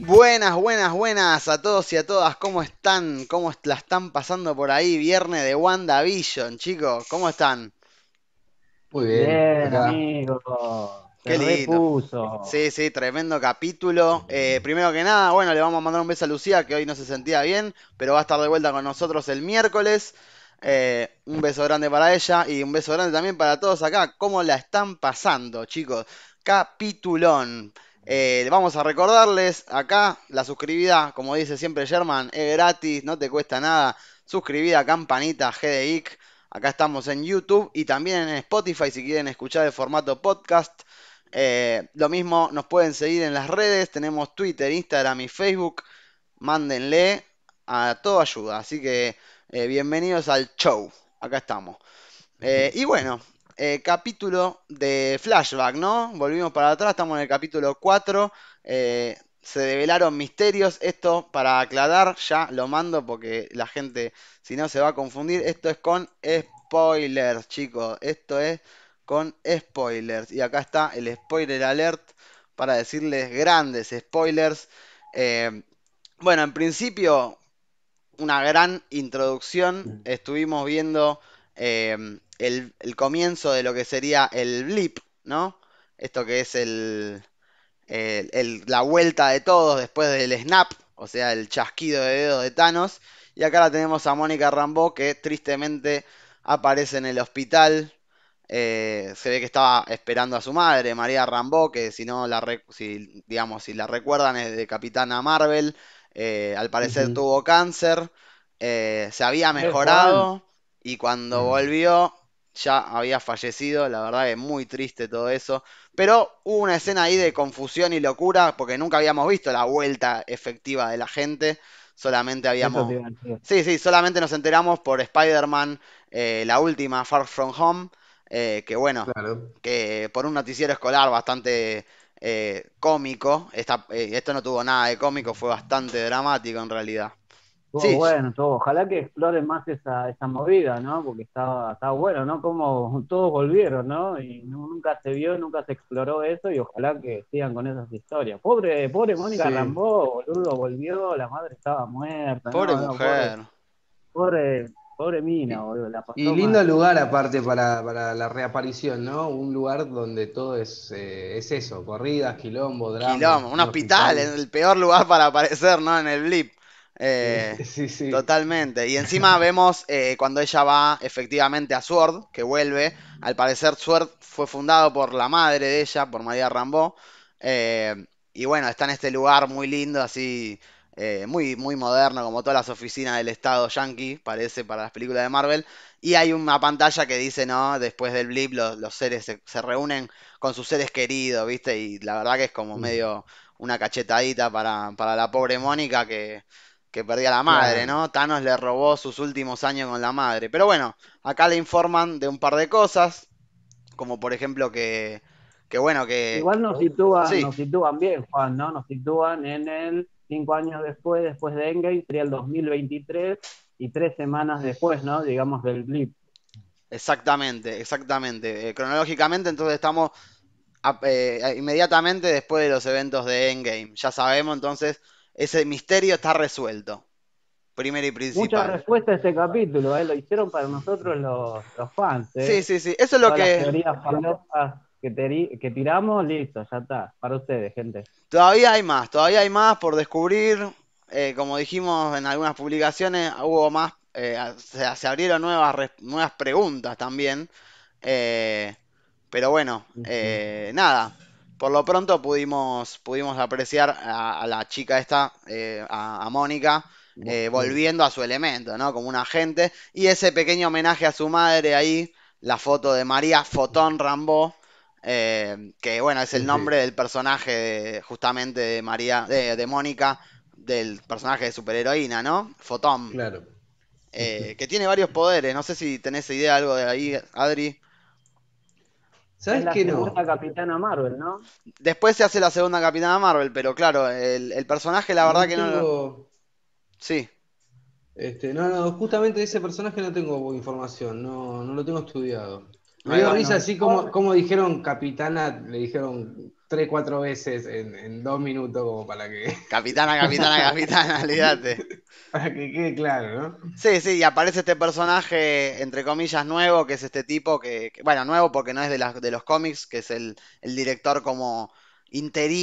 Buenas, buenas, buenas a todos y a todas. ¿Cómo están? ¿Cómo la están pasando por ahí? Viernes de WandaVision, chicos. ¿Cómo están? Muy bien, Bien, acá. amigo. Qué lindo. repuso. Sí, sí, tremendo capítulo. Eh, primero que nada, bueno, le vamos a mandar un beso a Lucía, que hoy no se sentía bien, pero va a estar de vuelta con nosotros el miércoles. Eh, un beso grande para ella y un beso grande también para todos acá. ¿Cómo la están pasando, chicos? Capitulón. Eh, vamos a recordarles acá la suscribida, como dice siempre Sherman, es gratis, no te cuesta nada. Suscribida, campanita, GDIC. Acá estamos en YouTube y también en Spotify si quieren escuchar el formato podcast. Eh, lo mismo, nos pueden seguir en las redes, tenemos Twitter, Instagram y Facebook. Mándenle a todo ayuda. Así que eh, bienvenidos al show. Acá estamos. Y bueno, eh, capítulo de flashback, ¿no? Volvimos para atrás, estamos en el capítulo 4. eh, se develaron misterios. Esto, para aclarar, ya lo mando porque la gente, si no, se va a confundir. Esto es con spoilers, chicos. Esto es con spoilers. Y acá está el spoiler alert para decirles grandes spoilers. Eh, bueno, en principio, una gran introducción. Estuvimos viendo eh, el, el comienzo de lo que sería el blip, ¿no? Esto que es el, el- el- la vuelta de todos después del snap, o sea, el chasquido de dedos de Thanos. Y acá la tenemos a Mónica Rambeau que tristemente aparece en el hospital. Eh, se ve que estaba esperando a su madre, María Rambeau, que si no la, si, digamos, si la recuerdan es de Capitana Marvel. Eh, al parecer tuvo cáncer, eh, se había mejorado y cuando Mm. volvió ya había fallecido. La verdad que muy triste todo eso. Pero hubo una escena ahí de confusión y locura porque nunca habíamos visto la vuelta efectiva de la gente. Solamente habíamos... Sí, sí, solamente nos enteramos por Spider-Man, eh, la última, Far From Home, eh, que bueno, Claro. que por un noticiero escolar bastante eh, cómico, esta- esto no tuvo nada de cómico, fue bastante dramático en realidad. Sí, bueno, todo. Ojalá que exploren más esa, esa movida, ¿no? Porque estaba, estaba bueno, ¿no? Como todos volvieron, ¿no? Y nu- nunca se vio, nunca se exploró eso y ojalá que sigan con esas historias. Pobre, pobre Mónica Sí. Rambeau, boludo, volvió, la madre estaba muerta, pobre no, no, pobre, mujer. pobre, pobre Y, mina, boludo, la pasó y lindo mal. lugar aparte para, para la reaparición, ¿no? Un lugar donde todo es, eh, es eso, corridas, quilombo, drama, Quilombo, un un hospital, hospital. el peor lugar para aparecer, ¿no? En el blip. Eh, sí, sí. Totalmente. Y encima vemos eh, cuando ella va efectivamente a Sword, que vuelve. Al parecer Sword fue fundado por la madre de ella, por María Rambeau. Eh, y bueno, está en este lugar muy lindo, así, eh, muy, muy moderno, como todas las oficinas del Estado Yankee, parece, para las películas de Marvel. Y hay una pantalla que dice, ¿no? Después del blip, los, los seres se, se reúnen con sus seres queridos, ¿viste? Y la verdad que es como Mm, medio una cachetadita para, para la pobre Mónica que que perdía la madre. ¿no? Thanos le robó sus últimos años con la madre. Pero bueno, acá le informan de un par de cosas, como por ejemplo que, que bueno, que... Igual nos sitúan, Sí, nos sitúan bien, Juan, ¿no? Nos sitúan en el cinco años después, después de Endgame, sería el 2023 y tres semanas después, ¿no? Digamos del blip. exactamente, exactamente. Eh, cronológicamente, entonces estamos a- eh, inmediatamente después de los eventos de Endgame. Ya sabemos, entonces, ese misterio está resuelto, primero y Mucha principal. respuesta a este capítulo, ¿eh? Lo hicieron para nosotros los, los fans, Sí, ¿eh? sí, sí. Eso es lo Todas las que... teorías que, que tiramos, listo, ya está. Para ustedes, gente. Todavía hay más, todavía hay más por descubrir. Eh, como dijimos en algunas publicaciones, hubo más, eh, se, se abrieron nuevas, nuevas preguntas también. Eh, pero bueno, nada. Por lo pronto pudimos, pudimos apreciar a, a la chica esta, eh, a, a Mónica, eh, volviendo a su elemento, ¿no? Como un agente. Y ese pequeño homenaje a su madre ahí, la foto de María Fotón Rambeau, eh, que bueno, es el nombre del personaje de- justamente de María, de, de Mónica, del personaje de superheroína, ¿no? Fotón, Claro. eh, que tiene varios poderes. No sé si tenés idea algo de ahí, Adri. Es ¿Sabes la qué segunda no? Capitana Marvel, ¿no? Después se hace la segunda Capitana Marvel, pero claro, el, el personaje la verdad No que no lo... tengo. Sí, Este, no, no, justamente de ese personaje no tengo información, no, no lo tengo estudiado. Me dio risa así como, como dijeron capitana, le dijeron tres, cuatro veces en, en dos minutos como para que, Capitana, capitana, capitana, olvídate. para que quede claro, ¿no? Sí, sí, y aparece este personaje, entre comillas, nuevo, que es este tipo que, que- bueno, nuevo porque no es de, las, de los cómics, que es el, el director como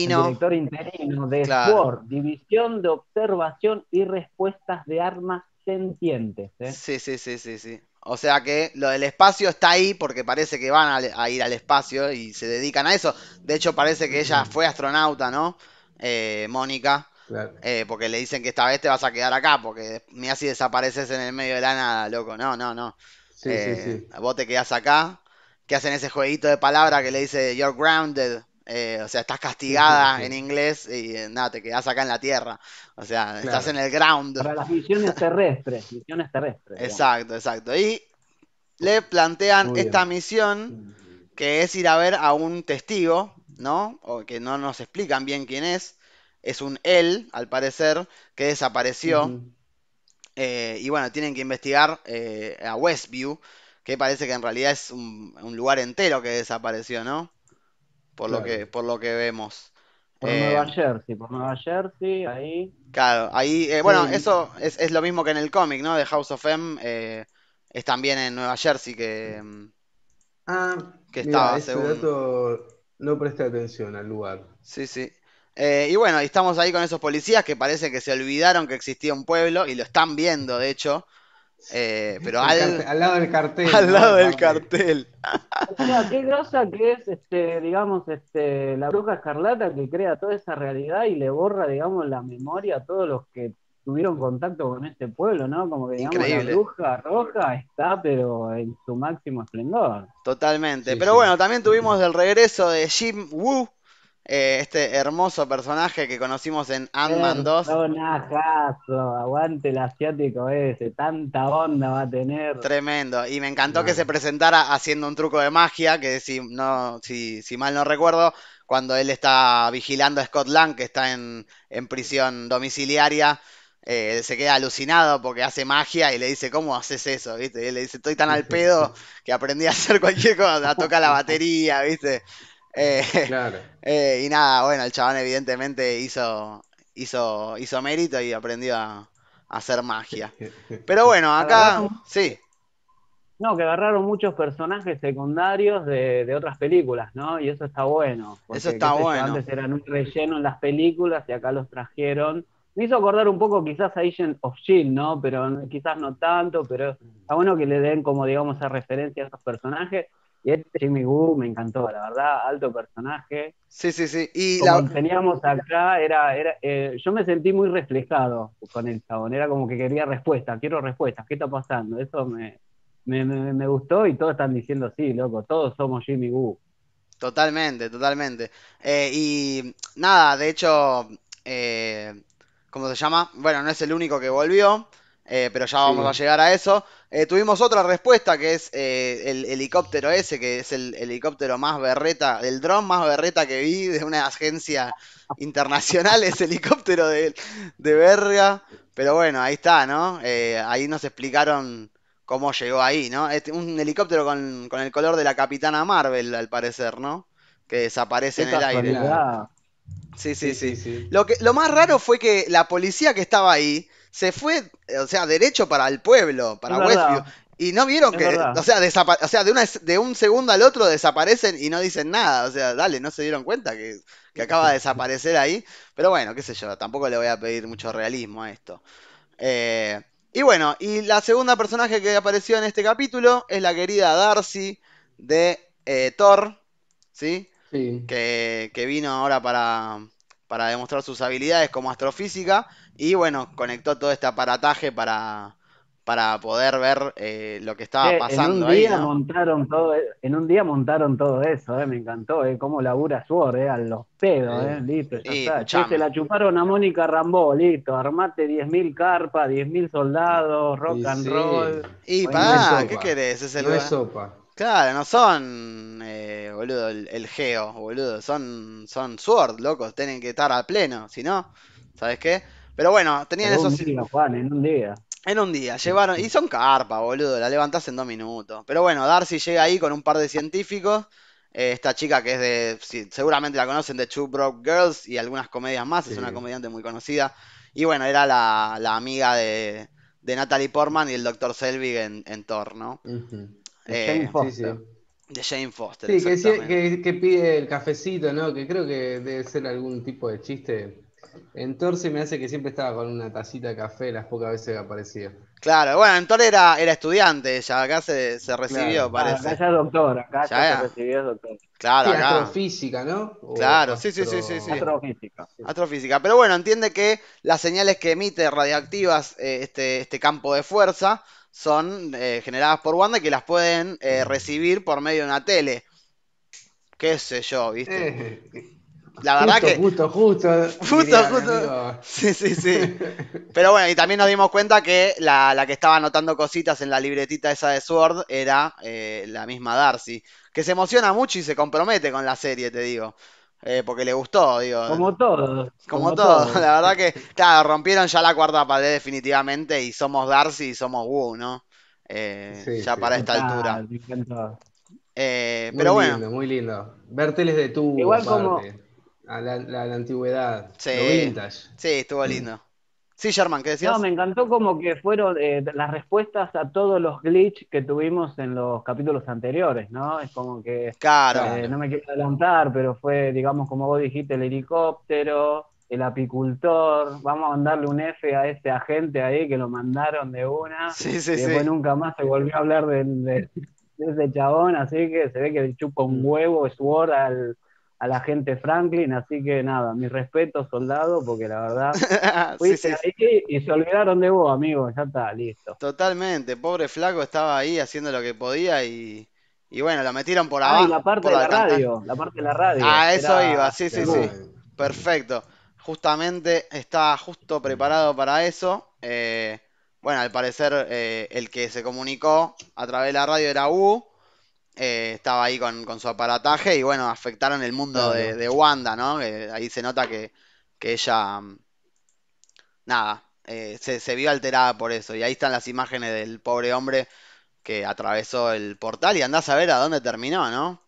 El interino. director interino de Claro. División de Observación y Respuestas de Armas Sentientes. ¿eh? Sí, sí, sí, sí, sí. O sea que lo del espacio está ahí porque parece que van a, a ir al espacio y se dedican a eso. De hecho, parece que ella fue astronauta, ¿no? Eh, Mónica. Claro. Eh, porque le dicen que esta vez te vas a quedar acá, porque ni así desapareces en el medio de la nada, loco. No, no, no. Sí, Eh, sí, sí. Vos te quedás acá, que hacen ese jueguito de palabra que le dice You're grounded, eh, o sea, estás castigada Sí, sí, sí. en inglés y eh, nada, te quedás acá en la tierra. O sea, estás en el ground. Para las misiones terrestres, misiones terrestres. digamos. Exacto, exacto. Y le plantean Muy bien. esta misión que es ir a ver a un testigo, ¿no? O que no nos explican bien quién es. Es un él, al parecer, que desapareció. Eh, y bueno, tienen que investigar eh, a Westview, que parece que en realidad es un, un lugar entero que desapareció, ¿no? Por lo que, por lo que vemos. Por Eh, Nueva Jersey, por Nueva Jersey, ahí. claro, ahí, eh, bueno, Sí. eso es, es lo mismo que en el cómic, ¿no? De House of M, eh, es también en Nueva Jersey que, Ah, que estaba, ese según- dato no presté atención al lugar. Sí, sí. Eh, y bueno, y estamos ahí con esos policías que parece que se olvidaron que existía un pueblo y lo están viendo, de hecho. Eh, pero al, lado del cartel. al lado del cartel. O sea, qué grosa que es, este, digamos, este, la bruja escarlata que crea toda esa realidad y le borra, digamos, la memoria a todos los que tuvieron contacto con este pueblo, ¿no? Como que, digamos, Increíble. la bruja roja está, pero en su máximo esplendor. Totalmente. Sí, Pero sí. bueno, también tuvimos el regreso de Jim Woo, eh, este hermoso personaje que conocimos en Ant-Man 2. Personajazo, aguante el asiático ese, tanta onda va a tener. Tremendo. Y me encantó que se presentara haciendo un truco de magia, que si, no, si, si mal no recuerdo, cuando él está vigilando a Scott Lang, que está en, en prisión domiciliaria, eh, se queda alucinado porque hace magia y le dice, ¿cómo haces eso? ¿Viste? Y él le dice, estoy tan al pedo que aprendí a hacer cualquier cosa, a tocar la batería, ¿viste? Eh, Claro. eh, y nada, bueno, el chabón evidentemente hizo, hizo, hizo mérito y aprendió a, a hacer magia. Pero bueno, acá, Agarraron- sí. No, que agarraron muchos personajes secundarios de, de otras películas, ¿no? Y eso está bueno. porque, Eso está sé bueno. Antes eran un relleno en las películas y acá los trajeron. Me hizo acordar un poco quizás a Agent of Shield, ¿no? Pero quizás no tanto, pero está bueno que le den como, digamos, esa referencia a esos personajes. Y este Jimmy Woo me encantó, la verdad, alto personaje. Sí, sí, sí. Y Como la, teníamos acá, era, era eh, yo me sentí muy reflejado con el chabón, era como que quería respuestas, quiero respuestas, ¿qué está pasando? Eso me, me, me, me gustó y todos están diciendo sí, loco, todos somos Jimmy Woo. Totalmente, totalmente. Eh, y nada, de hecho, eh, ¿cómo se llama? Bueno, no es el único que volvió, eh, pero ya vamos Sí. a llegar a eso. Eh, tuvimos otra respuesta que es eh, el helicóptero ese, que es el helicóptero más berreta, el dron más berreta que vi de una agencia internacional, ese helicóptero de, de verga. Pero bueno, ahí está, ¿no? Ahí nos explicaron cómo llegó ahí, ¿no? Este, un helicóptero con, con el color de la Capitana Marvel, al parecer, ¿no? Que desaparece Qué en el aire. casualidad. Sí, sí, sí. sí. Lo que, lo más raro fue que la policía que estaba ahí se fue, o sea, derecho para el pueblo, para Es verdad. Westview. Y no vieron Es que, verdad. o sea, desapa- o sea, de, una, de un segundo al otro desaparecen y no dicen nada. O sea, dale, no se dieron cuenta que, que acaba de desaparecer ahí. Pero bueno, qué sé yo, tampoco le voy a pedir mucho realismo a esto. Eh, y bueno, y la segunda personaje que apareció en este capítulo es la querida Darcy de eh, Thor, ¿sí? Sí. que, que vino ahora para, para demostrar sus habilidades como astrofísica y bueno, conectó todo este aparataje para, para poder ver eh, lo que estaba Che, en pasando un ahí, día ¿no? montaron todo, en un día montaron todo eso, eh, me encantó, eh, cómo labura Sword, eh, a los pedos, eh, listo, ya Y, está. Che, se la chuparon a Mónica Rambó, listo, armate 10.000 carpas, 10.000 soldados, rock Y and sí. roll. Y pará, no ¿qué querés? Es el No es sopa. Claro, no son, eh, boludo, el, el geo, boludo, son, son Sword, locos, tienen que estar a pleno, si no, ¿sabes qué? Pero bueno, tenían Pero un esos... día, Juan, en un día. En un día, llevaron, y son carpa, boludo, la levantás en dos minutos. Pero bueno, Darcy llega ahí con un par de científicos. eh, esta chica que es de, sí, seguramente la conocen de Two Broke Girls y algunas comedias más, es una comediante muy conocida. Y bueno, era la, la amiga de, de Natalie Portman y el Dr. Selvig en, en Thor, ¿no? Eh, Jane sí. De Jane Foster, Sí, que pide el cafecito, ¿no? Que creo que debe ser algún tipo de chiste. En Thor se me hace que siempre estaba con una tacita de café las pocas veces que aparecía. Claro, bueno, en Thor era, era estudiante, ya acá se, se recibió, Claro. Ah, acá parece. ya es doctor, acá Ya ya era. se recibió doctor. Claro, Sí, acá. astrofísica, ¿no? O Claro, sí, sí, sí, sí, sí. astro- Astrofísica. Astrofísica. Pero bueno, entiende que las señales que emite radioactivas eh, este, este campo de fuerza son eh, generadas por Wanda y que las pueden eh, recibir por medio de una tele. Qué sé yo, ¿viste? La verdad justo, que. Justo, justo. Justo, justo. Sí, sí, sí. Pero bueno, y también nos dimos cuenta que la, la que estaba anotando cositas en la libretita esa de Sword era eh, la misma Darcy. Que se emociona mucho y se compromete con la serie, te digo. Eh, porque le gustó, digo. Como todos. Como todo, la verdad que, claro, rompieron ya la cuarta pared definitivamente y somos Darcy y somos Wu, ¿no? Eh, Sí, ya sí. para esta altura. me encantó. Eh, Muy pero bueno, lindo, muy lindo. Ver teles de tubo, Igual como-. A la, la- la antigüedad. Sí. Lo vintage. sí, estuvo lindo. Sí, Sherman, ¿qué decías? No, me encantó como que fueron eh, las respuestas a todos los glitch que tuvimos en los capítulos anteriores, ¿no? Es como que, Claro, eh, no me quiero adelantar, pero fue, digamos, como vos dijiste, el helicóptero, el apicultor, vamos a mandarle un F a ese agente ahí que lo mandaron de una, sí, sí, y después sí. nunca más se volvió a hablar del- de, de ese chabón, así que se ve que le chupa un huevo Sword al, al agente Franklin, así que nada, mis respetos, soldado, porque la verdad... Sí, Fuiste sí, ahí y se olvidaron de vos, amigo. Ya está, listo. totalmente. Pobre flaco estaba ahí haciendo lo que podía y, y bueno, lo metieron por Ah, abajo. y la parte por de la radio. La parte de la radio. Ah, eso Era- iba, sí, sí, sí. Perfecto. Justamente está justo preparado para eso. Eh, bueno, al parecer eh, el que se comunicó a través de la radio era U. Eh, estaba ahí con, con su aparataje y bueno, afectaron el mundo de, Wanda, ¿no? Ahí se nota que, que ella, nada, eh, se, se vio alterada por eso. Y ahí están las imágenes del pobre hombre que atravesó el portal y andás a ver a dónde terminó, ¿no?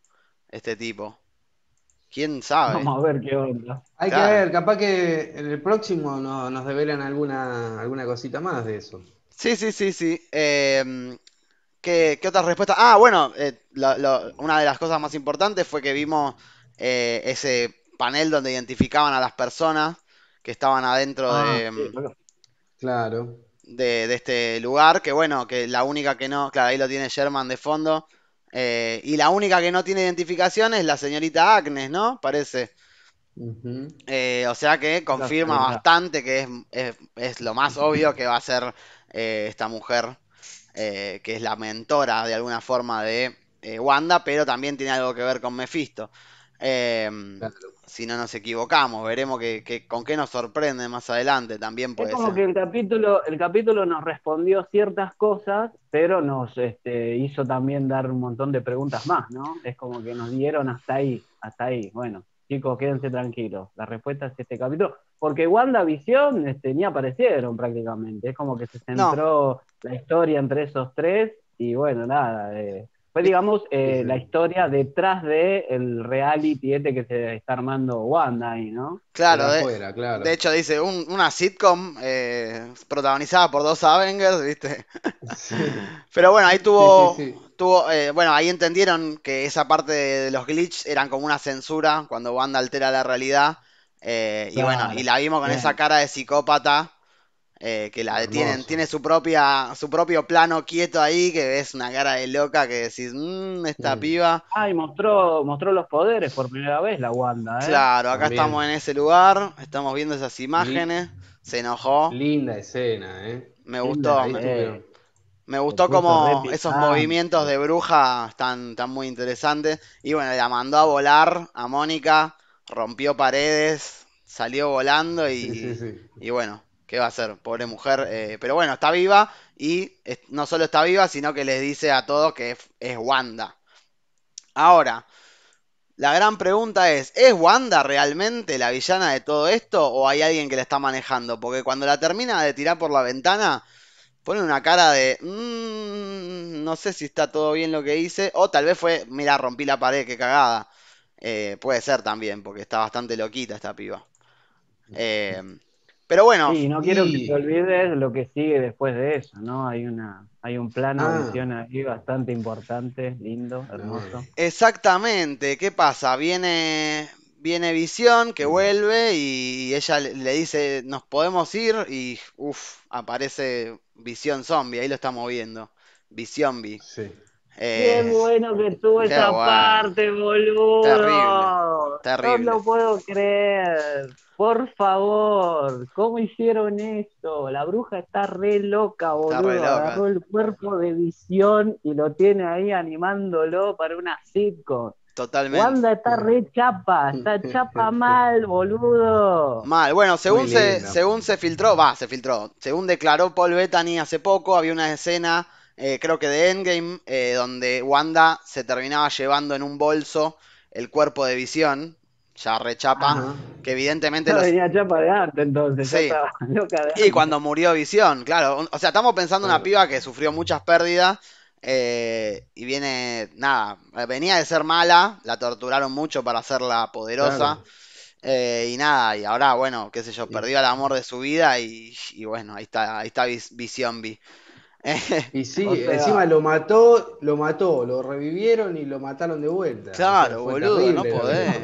Este tipo. ¿Quién sabe? Vamos a ver qué onda. Hay Claro. que ver, capaz que en el próximo no- nos develan alguna, alguna cosita más de eso. Sí, sí, sí, sí. Eh, ¿qué, qué otras respuestas? Ah, bueno, eh, lo- lo- una de las cosas más importantes fue que vimos eh, ese panel donde identificaban a las personas que estaban adentro Ah, de, sí, bueno. Claro. de- de este lugar, que bueno, que la única que no, claro, ahí lo tiene Sherman de fondo, eh, y la única que no tiene identificación es la señorita Agnes, ¿no? Parece. Eh, o sea que confirma bastante que es, es- es lo más obvio que va a ser eh, esta mujer, eh, que es la mentora de alguna forma de eh, Wanda, pero también tiene algo que ver con Mephisto. Eh, Claro. si no nos equivocamos, veremos que, que- con qué nos sorprende más adelante, también Es puede como ser. que el capítulo, el capítulo nos respondió ciertas cosas, pero nos este, hizo también dar un montón de preguntas más, ¿no? Es como que nos dieron hasta ahí, hasta ahí. Bueno, chicos, quédense tranquilos. La respuesta es este capítulo. Porque WandaVision este, ni aparecieron prácticamente. Es como que se No. centró la historia entre esos tres y bueno, nada. eh, fue, digamos, eh, la historia detrás del el reality este que se está armando Wanda ahí, ¿no? Claro, de, afuera, claro. de hecho dice un- una sitcom eh, protagonizada por dos Avengers, ¿viste? Sí. Pero bueno, ahí tuvo, Sí, sí, sí. tuvo, eh, bueno, ahí entendieron que esa parte de los glitches eran como una censura cuando Wanda altera la realidad. eh, y bueno, y la vimos con bien. esa cara de psicópata eh, que la Hermoso. tienen, tiene su propia, su propio plano quieto ahí, que ves una cara de loca que decís, mmm, esta Mm. piba. Ah, y mostró, mostró los poderes por primera vez la Wanda, ¿eh? Claro, acá También. estamos en ese lugar, estamos viendo esas imágenes, se enojó, Linda escena, ¿eh? me Linda, gustó, Ahí me, gustó como esos movimientos de bruja están, están muy interesantes. Y bueno, la mandó a volar a Mónica, rompió paredes, salió volando y, Sí, sí, sí. y bueno, ¿qué va a hacer? Pobre mujer. eh, pero bueno, está viva y es- no solo está viva, sino que les dice a todos que es, es Wanda. Ahora, la gran pregunta es, ¿es Wanda realmente la villana de todo esto o hay alguien que la está manejando? Porque cuando la termina de tirar por la ventana, pone una cara de, "Mm, no sé si está todo bien lo que hice, o tal vez fue, mira, rompí la pared, qué cagada. Eh, puede ser también, porque está bastante loquita esta piba. Eh, pero bueno, Sí, no quiero que te olvides lo que sigue después de eso, ¿no? Hay una, hay un plano Ah. de visión ahí bastante importante, lindo, hermoso. exactamente, ¿qué pasa? Viene, viene Visión que vuelve y ella le, dice, nos podemos ir y, uff, aparece Visión Zombie, ahí lo estamos viendo. Visión B. Qué Eh, bueno que estuvo esa parte, boludo. Terrible, terrible. No lo puedo creer. Por favor, ¿cómo hicieron esto? La bruja está re loca, boludo. re loca. Agarró el cuerpo de visión y lo tiene ahí animándolo para una sitcom. totalmente. Wanda está re chapa, está chapa mal, boludo. Mal, bueno, según se, según se filtró, va, se filtró, según declaró Paul Bettany hace poco, había una escena, eh, creo que de Endgame, eh, donde Wanda se terminaba llevando en un bolso el cuerpo de Visión, ya rechapa, Ajá. que evidentemente los... venía chapa de antes, entonces. Sí. Ya estaba loca de Y antes. cuando murió Visión, claro, o sea, estamos pensando en una piba que sufrió muchas pérdidas eh, y viene, nada, venía de ser mala, la torturaron mucho para hacerla poderosa. Claro. Eh, y nada, y ahora, bueno, qué sé yo, Y- perdió el amor de su vida y, y bueno, ahí está, ahí está Vis- Visión B. Y sí, O sea- encima lo mató, lo mató, lo revivieron y lo mataron de vuelta. O sea, Claro, boludo, no terrible podés.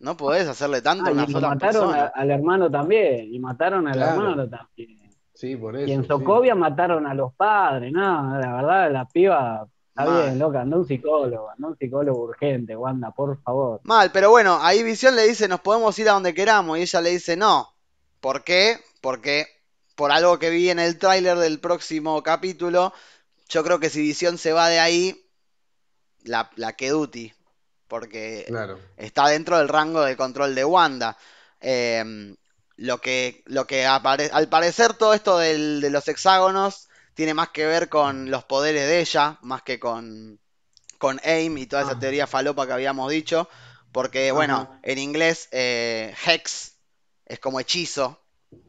No podés hacerle tanto Ah, a una y sola mataron persona. al hermano también, y mataron al Claro. hermano también. Sí, por eso. Y en sí. Socovia mataron a los padres, no, la verdad, la piba está Mal. bien, loca, anda un psicólogo, anda un psicólogo urgente, Wanda, por favor. Mal, pero bueno, ahí Visión le dice, nos podemos ir a donde queramos, y ella le dice, no. ¿Por qué? Porque por algo que vi en el tráiler del próximo capítulo, yo creo que si Visión se va de ahí, la, Duty, porque Claro. está dentro del rango de control de Wanda. Eh, lo que, lo que apare- al parecer todo esto del- de los hexágonos tiene más que ver con los poderes de ella, más que con, con AIM y toda esa Ah. teoría falopa que habíamos dicho, porque bueno, en inglés eh, hex es como hechizo,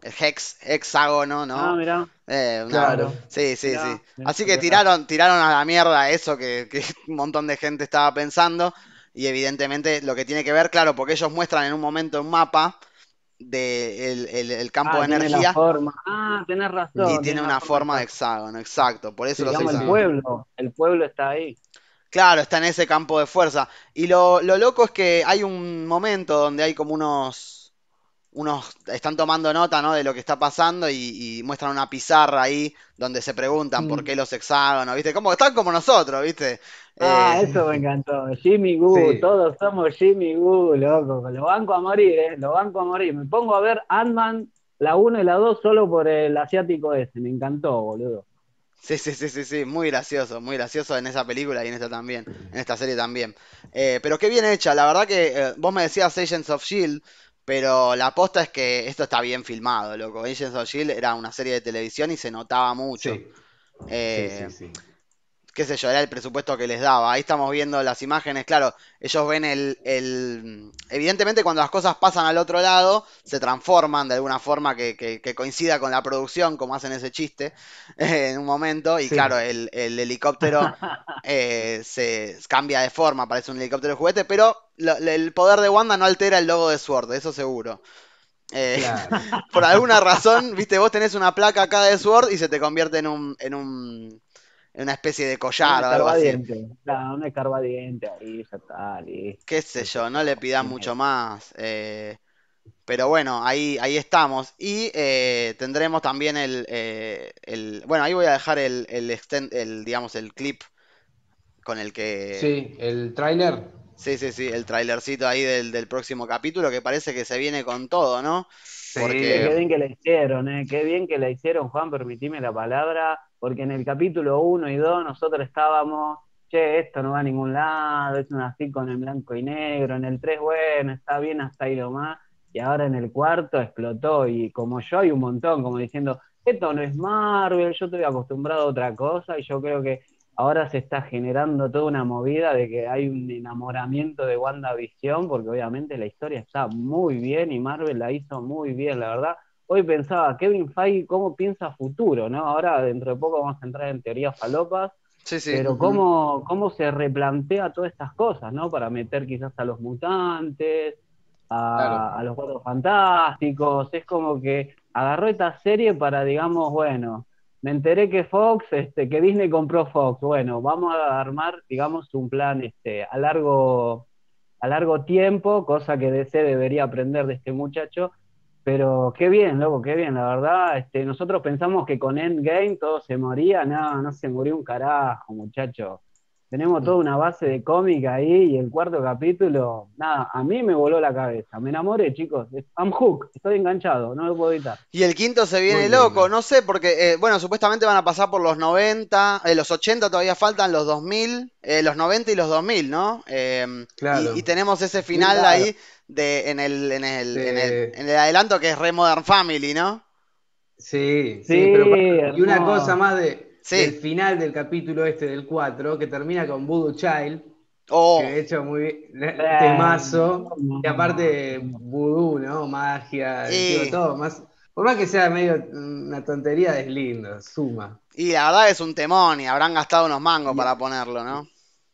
el hex, hexágono, ¿no? Ah, mirá, Eh, Claro. Sí, sí, Mirá, sí. Así que tiraron, tiraron a la mierda eso que, que un montón de gente estaba pensando. Y evidentemente lo que tiene que ver, claro, porque ellos muestran en un momento un mapa del el, el campo ah, de tiene la energía forma, ah, tenés razón. y tiene una forma de hexágono, exacto. Por eso los el pueblo, el pueblo está ahí. Claro, está en ese campo de fuerza. Y lo, lo loco es que hay un momento donde hay como unos, unos, están tomando nota, ¿no? de lo que está pasando y, y muestran una pizarra ahí donde se preguntan por Mm. qué los hexágonos, ¿viste? Como están como nosotros, ¿viste? Ah, Eh, eso me encantó. Jimmy Goo, Sí. todos somos Jimmy Goo, loco. Lo banco a morir, ¿eh? Lo banco a morir. Me pongo a ver Ant-Man, la 1 y la 2 solo por el asiático ese. Me encantó, boludo. Sí, sí, sí, sí, sí, muy gracioso, muy gracioso en esa película y en esta también, en esta serie también. Eh, pero qué bien hecha, la verdad que eh, vos me decías Agents of Shield, pero la aposta es que esto está bien filmado, loco. Agents of Shield era una serie de televisión y se notaba mucho. Sí, Eh, sí, sí, sí. Qué sé yo, era el presupuesto que les daba. Ahí estamos viendo las imágenes, claro, ellos ven el, el- Evidentemente cuando las cosas pasan al otro lado, se transforman de alguna forma que, que- que coincida con la producción, como hacen ese chiste eh, en un momento, y Sí. claro, el, el helicóptero eh, se cambia de forma, parece un helicóptero de juguete, pero lo- el poder de Wanda no altera el logo de Sword, eso seguro. Eh, Claro. por alguna razón, viste, vos tenés una placa acá de Sword y se te convierte en un, en un, una especie de collar o algo así. Claro, un escarbadiente ahí, ya está, listo. Qué sé yo, no le pidan Sí. mucho más. eh, pero bueno, ahí, ahí estamos. Y eh, tendremos también el, eh, el- Bueno, ahí voy a dejar el, el, exten- el, digamos, el clip con el que... Sí, el tráiler. Sí, sí, sí, el trailercito ahí del, del próximo capítulo que parece que se viene con todo, ¿no? Qué Porque... bien que la hicieron, ¿eh? Qué bien que la hicieron, Juan, permitime la palabra, porque en el capítulo 1 y 2 nosotros estábamos, che, esto no va a ningún lado, es una con en blanco y negro, en el 3, bueno, está bien hasta ahí nomás, y ahora en el cuarto explotó, y como yo hay un montón, como diciendo, esto no es Marvel, yo estoy acostumbrado a otra cosa, y yo creo que ahora se está generando toda una movida de que hay un enamoramiento de WandaVision, porque obviamente la historia está muy bien y Marvel la hizo muy bien, la verdad. Hoy pensaba, Kevin Feige, ¿cómo piensa futuro? ¿no? Ahora dentro de poco vamos a entrar en teorías falopas, Sí, sí. pero cómo, cómo se replantea todas estas cosas, ¿no? Para meter quizás a los mutantes, a, Claro. a los cuatro fantásticos, es como que agarró esta serie para, digamos, bueno, me enteré que Fox, este, que Disney compró Fox, bueno, vamos a armar, digamos, un plan este, a largo, a largo tiempo, cosa que DC debería aprender de este muchacho, pero qué bien, loco, qué bien, la verdad, este, nosotros pensamos que con Endgame todo se moría, no, no se murió un carajo, muchacho. Tenemos toda una base de cómic ahí y el cuarto capítulo, nada, a mí me voló la cabeza, me enamoré, chicos, I'm hooked, estoy enganchado, no lo puedo evitar. Y el quinto se viene loco, no sé, porque, eh, bueno, supuestamente van a pasar por los 90, eh, los 80 todavía faltan, los 2000, eh, los 90 y los 2000, ¿no? Eh, Claro. y, y tenemos ese final Claro. ahí de, en el, en el, De- en el, en el adelanto que es Re Modern Family, ¿no? Sí, sí, Sí, pero para- y una cosa más de, Sí. del final del capítulo este del 4, que termina con Voodoo Child, Oh, que de hecho muy bien, temazo, y aparte voodoo, ¿no? Magia, digo, todo, más, por más que sea medio una tontería, es lindo, suma. y la verdad es un temón y habrán gastado unos mangos Y- para ponerlo, ¿no?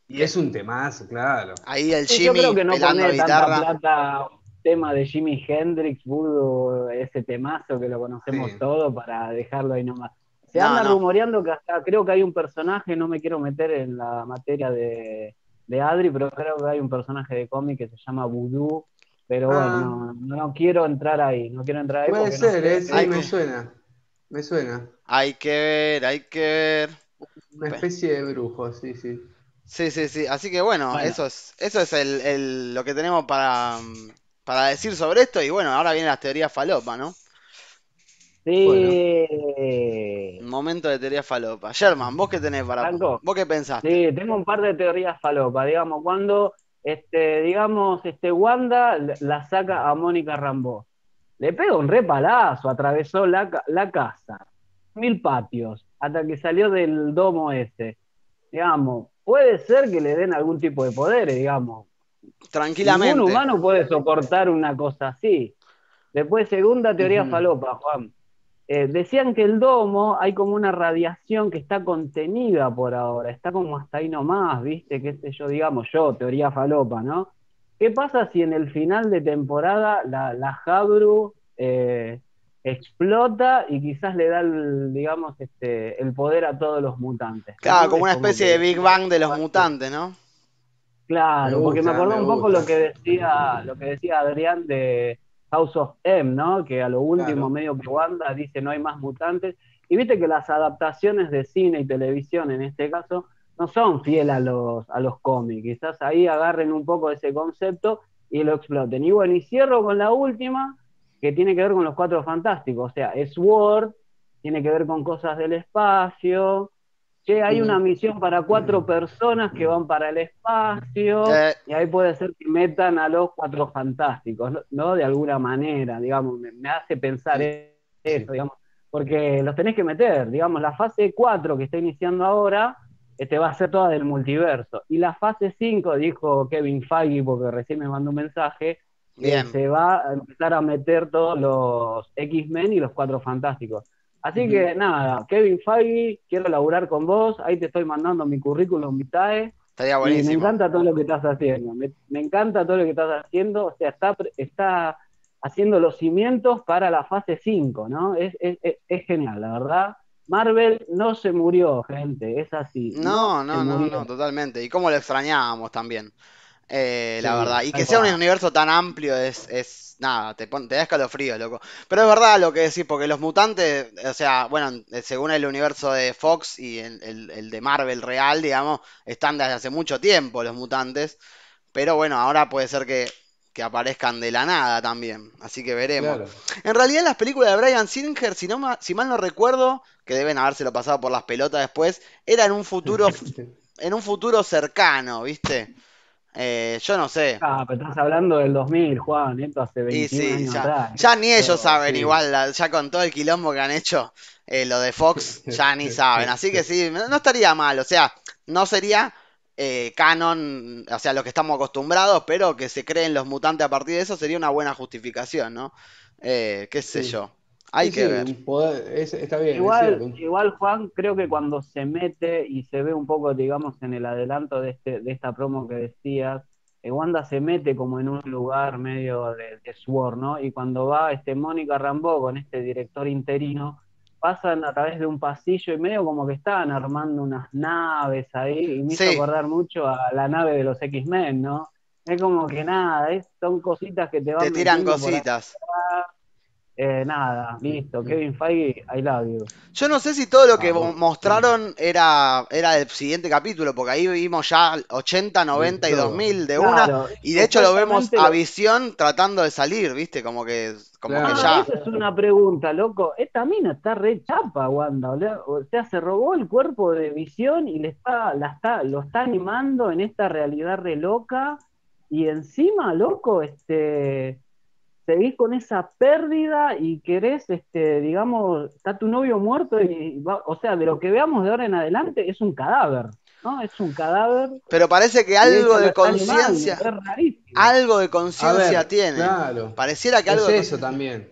Y es un temazo, claro. Ahí el Sí, yo Jimmy creo que no pelando pone tanta guitarra. plata tema de Jimi Hendrix, Voodoo, ese temazo que lo conocemos Sí. todo para dejarlo ahí nomás. Se No, anda no. rumoreando que hasta creo que hay un personaje, no me quiero meter en la materia de, de Adri, pero creo que hay un personaje de cómic que se llama Voodoo, pero Ah. bueno, no, no quiero entrar ahí, no quiero entrar ahí Puede ser, ¿eh? Sí, me que- suena, me suena. Hay que ver, hay que ver. Una especie de brujo, sí, sí. Sí, sí, sí. Así que bueno, Bueno. eso es, eso es el, el- lo que tenemos para, para decir sobre esto. Y bueno, ahora vienen las teorías falopa, ¿no? Sí. Un momento de teoría falopa. Sherman, ¿vos qué tenés para... Franco. ¿Vos qué pensaste? Sí, tengo un par de teorías falopa, digamos, cuando, este, digamos, este, Wanda la saca a Mónica Rambeau, le pega un repalazo, atravesó la, la casa, mil patios, hasta que salió del domo ese, digamos, puede ser que le den algún tipo de poderes, digamos, Tranquilamente. Ningún humano puede soportar una cosa así. Después, segunda teoría falopa, Juan. Eh, decían que el domo hay como una radiación que está contenida por ahora, está como hasta ahí nomás, ¿viste? Qué sé yo, digamos yo, teoría falopa, ¿no? ¿Qué pasa si en el final de temporada la, la Jabru eh, explota y quizás le da, el, digamos, este, el poder a todos los mutantes? Claro, como una especie de que- Big Bang de los mutantes, ¿no? Claro, Me porque me acordé me un poco lo que decía, lo que decía Adrián de House of M, ¿no? Que a lo último Claro. medio que Wanda dice no hay más mutantes. Y viste que las adaptaciones de cine y televisión en este caso no son fieles a los, a los cómics. Quizás ahí agarren un poco ese concepto y lo exploten. Y bueno, y cierro con la última, que tiene que ver con los cuatro fantásticos. O sea, es Word, tiene que ver con cosas del espacio. Che, hay una misión para cuatro personas que van para el espacio. Eh, Y ahí puede ser que metan a los cuatro fantásticos, ¿no? De alguna manera, digamos, me, me hace pensar Sí. eso, digamos, porque los tenés que meter, digamos, la fase 4 que está iniciando ahora, este va a ser toda del multiverso. Y la fase 5, dijo Kevin Feige, porque recién me mandó un mensaje, bien. se va a empezar a meter todos los X-Men y los cuatro fantásticos. Así que nada, Kevin Feige, quiero laburar con vos, ahí te estoy mandando mi currículum vitae. Estaría Y me buenísimo. encanta todo lo que estás haciendo. Me, me encanta todo lo que estás haciendo. O sea, está, está haciendo los cimientos para la fase 5, ¿no? Es, es, es- es genial, la verdad. Marvel no se murió, gente. Es así. No, no, no, no, totalmente. Y cómo lo extrañábamos también. Eh, la verdad. Y que sea un universo tan amplio es, es nada, te, pon- te da escalofrío, loco. Pero es verdad lo que decís, porque los mutantes, o sea, bueno, eh, según el universo de Fox y el, el- el de Marvel real, digamos, están desde hace mucho tiempo los mutantes. Pero bueno, ahora puede ser que, que aparezcan de la nada también. Así que veremos. Claro. En realidad las películas de Brian Singer, si, no, si mal no recuerdo, que deben habérselo pasado por las pelotas después, era en un futuro, en un futuro cercano, ¿viste? Eh, yo no sé. Ah, pero estás hablando del 2000, Juan. Esto hace Y 21 sí, años ya, atrás. ya ni ellos saben sí. igual, ya con todo el quilombo que han hecho, eh, lo de Fox, ya ni saben. Así que sí, no estaría mal, o sea, no sería eh, canon, o sea, lo que estamos acostumbrados, pero que se creen los mutantes a partir de eso sería una buena justificación, ¿no? Qué sé yo. Hay Sí, que sí, ver. poder- es- está bien, Igual, igual Juan, creo que cuando se mete y se ve un poco, digamos, en el adelanto de este, de esta promo que decías, eh, Wanda se mete como en un lugar medio de, de Sword, ¿no? Y cuando va este Mónica Rambeau con este director interino, pasan a través de un pasillo y medio como que estaban armando unas naves ahí, y me hizo Sí. acordar mucho a la nave de los X-Men, ¿no? Es como que nada, es- son cositas que te van Te tiran por cositas. Eh, nada, listo. Kevin Feige, I love you. Yo no sé si todo lo que Ah, mostraron era, era del siguiente capítulo, porque ahí vimos ya 80, 90 y todo. 2000 de una. Y de hecho lo vemos a visión tratando de salir, ¿viste? Como que, como Claro. que Ah, ya. esa es una pregunta, loco. Esta mina está re chapa, Wanda. O sea- O sea, se robó el cuerpo de visión y le está, la está, lo está animando en esta realidad re loca. Y encima, loco, este, seguís con esa pérdida y querés, este, digamos, está tu novio muerto y va- o sea, de lo que veamos de ahora en adelante es un cadáver, ¿no? Es un cadáver. Pero parece que algo de conciencia, Es rarísimo. algo de A conciencia tiene. claro. Pareciera que Es algo de eso también.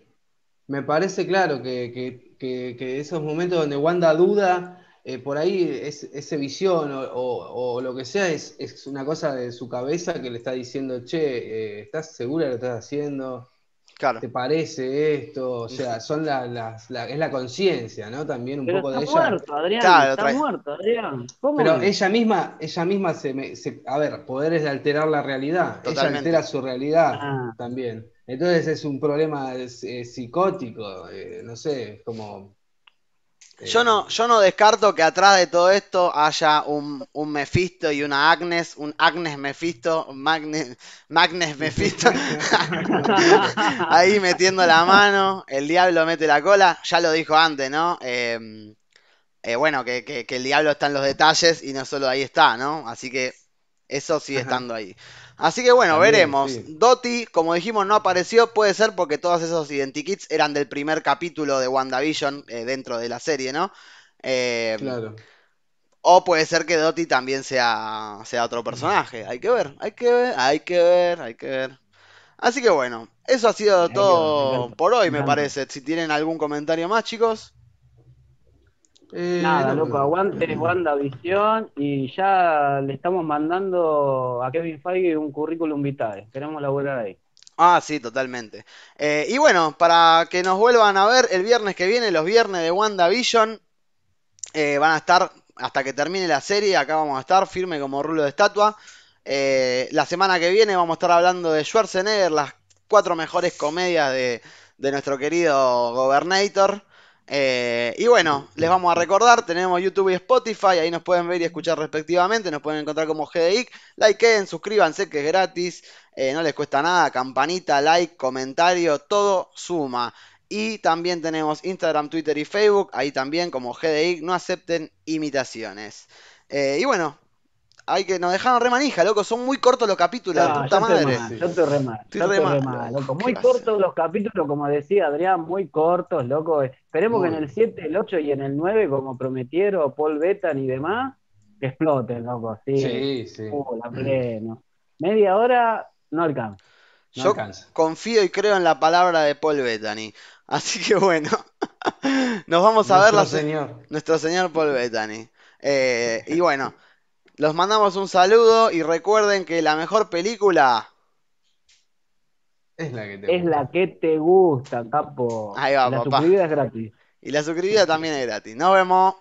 Me parece claro que, que- que- que esos momentos donde Wanda duda, eh, por ahí es, ese visión o, o- o lo que sea es, es una cosa de su cabeza que le está diciendo, che, eh, ¿estás segura de lo que estás haciendo? Claro. ¿Te parece esto? O sea, son la- las- la- es la conciencia, ¿no? También un Pero poco está de ella. muerto, Adrián. Claro, está muerto, Adrián. ¿Cómo Pero es? ella misma, ella misma se, me- se- a ver, poderes de alterar la realidad. Totalmente. Ella altera su realidad Ah. también. Entonces es un problema psicótico, eh, no sé, como. Yo no, yo no descarto que atrás de todo esto haya un, un Mephisto y una Agnes, un Agnes Mephisto, Magne- Magnes Mephisto, ahí metiendo la mano, el diablo mete la cola, ya lo dijo antes, ¿no? Eh, eh, bueno, que, que- que el diablo está en los detalles y no solo ahí está, ¿no? Así que eso sigue Ajá. estando ahí. Así que bueno, También, veremos. sí. Doti, como dijimos, no apareció, puede ser porque todos esos identikits eran del primer capítulo de WandaVision eh, dentro de la serie, ¿no? Eh, Claro. o puede ser que Dottie también sea, sea otro personaje. Hay que ver, hay que ver, hay que ver, hay que ver. Así que bueno, eso ha sido todo por hoy, me parece. Si tienen algún comentario más, chicos. Eh, Nada, no, loco, aguante WandaVision y ya le estamos mandando a Kevin Feige un currículum vitae. Queremos laburar ahí. Ah, sí, totalmente. Eh, y bueno, para que nos vuelvan a ver el viernes que viene, los viernes de WandaVision, eh, van a estar hasta que termine la serie. Acá vamos a estar firme como rulo de estatua. Eh, la semana que viene vamos a estar hablando de Schwarzenegger, las cuatro mejores comedias de, de nuestro querido Gobernator. Eh, y bueno, les vamos a recordar, tenemos YouTube y Spotify, ahí nos pueden ver y escuchar respectivamente, nos pueden encontrar como GDIC, likeen, suscríbanse que es gratis, eh, no les cuesta nada, campanita, like, comentario, todo suma. Y también tenemos Instagram, Twitter y Facebook, ahí también como GDIC, no acepten imitaciones. Eh, y bueno, hay que nos dejaron re manija, loco, son muy cortos los capítulos, No, de puta yo estoy madre. mal, yo estoy re mal, Estoy yo re estoy re mal, mal, loco, loco. ¿qué Muy cortos los capítulos, como decía Adrián, muy cortos, loco. Esperemos que en el 7, el 8 y en el 9, como prometieron Paul Betan y demás, que exploten, loco. Sí, Sí, sí. Uh, la pleno. Media hora no alcanza. No Yo alcanza. confío y creo en la palabra de Paul Bettany. Así que bueno, nos vamos a ver Nuestro la se- señor. nuestro señor Paul Bettany. Eh, y bueno, los mandamos un saludo y recuerden que la mejor película. Es la que te Es gusta. la que te gusta, capo. Ahí va, la papá. suscribida es gratis. Y la suscribida también es gratis. Nos vemos.